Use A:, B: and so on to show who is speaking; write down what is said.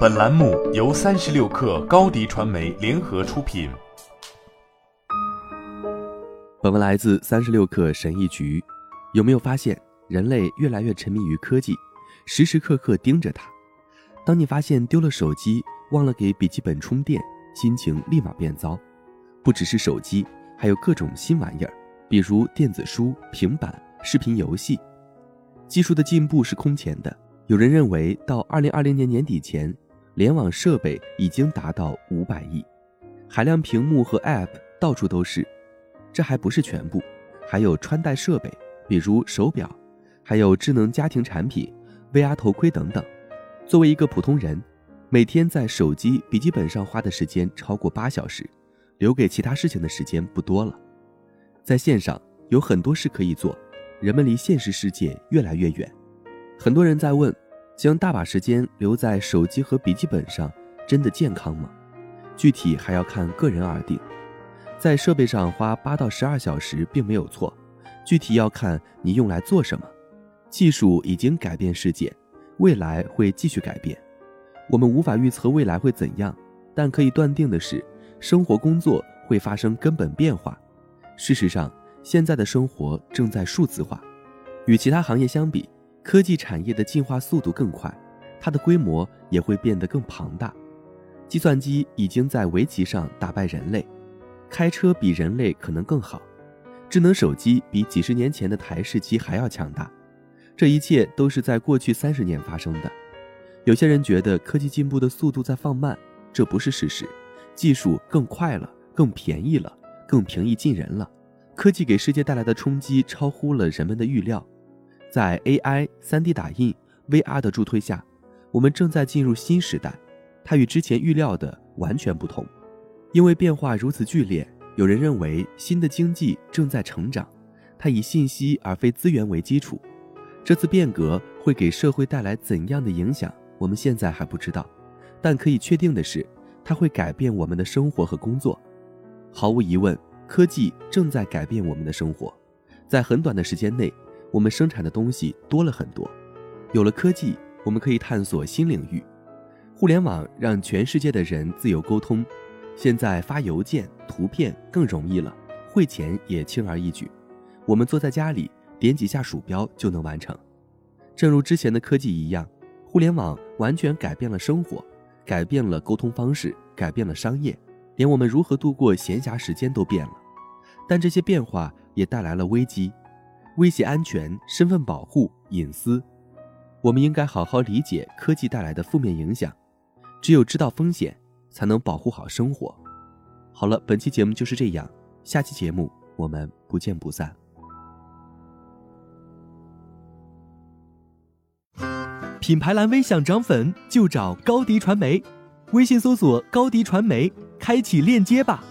A: 本栏目由三十六氪高低传媒联合出品。
B: 本文来自三十六氪神译局。有没有发现，人类越来越沉迷于科技，时时刻刻盯着它？当你发现丢了手机，忘了给笔记本充电，心情立马变糟。不只是手机，还有各种新玩意儿，比如电子书、平板、视频游戏。技术的进步是空前的。有人认为，到二零二零年年底前，联网设备已经达到五百亿，海量屏幕和 App 到处都是。这还不是全部，还有穿戴设备，比如手表，还有智能家庭产品、VR 头盔等等。作为一个普通人，每天在手机、笔记本上花的时间超过八小时，留给其他事情的时间不多了。在线上有很多事可以做，人们离现实世界越来越远。很多人在问，将大把时间留在手机和笔记本上，真的健康吗？具体还要看个人而定。在设备上花八到十二小时并没有错，具体要看你用来做什么。技术已经改变世界，未来会继续改变。我们无法预测未来会怎样，但可以断定的是，生活工作会发生根本变化。事实上，现在的生活正在数字化，与其他行业相比。科技产业的进化速度更快，它的规模也会变得更庞大。计算机已经在围棋上打败人类，开车比人类可能更好，智能手机比几十年前的台式机还要强大。这一切都是在过去三十年发生的。有些人觉得科技进步的速度在放慢，这不是事实。技术更快了，更便宜了，更平易近人了。科技给世界带来的冲击超乎了人们的预料。在 AI、3D 打印、VR 的助推下，我们正在进入新时代。它与之前预料的完全不同，因为变化如此剧烈。有人认为新的经济正在成长，它以信息而非资源为基础。这次变革会给社会带来怎样的影响，我们现在还不知道。但可以确定的是，它会改变我们的生活和工作。毫无疑问，科技正在改变我们的生活，在很短的时间内。我们生产的东西多了很多，有了科技，我们可以探索新领域。互联网让全世界的人自由沟通，现在发邮件、图片更容易了，汇钱也轻而易举。我们坐在家里，点几下鼠标就能完成。正如之前的科技一样，互联网完全改变了生活，改变了沟通方式，改变了商业，连我们如何度过闲暇时间都变了。但这些变化也带来了危机。威胁安全、身份保护、隐私，我们应该好好理解科技带来的负面影响。只有知道风险，才能保护好生活。好了，本期节目就是这样，下期节目我们不见不散。
C: 品牌蓝 V 想涨粉就找高迪传媒，微信搜索高迪传媒，开启链接吧。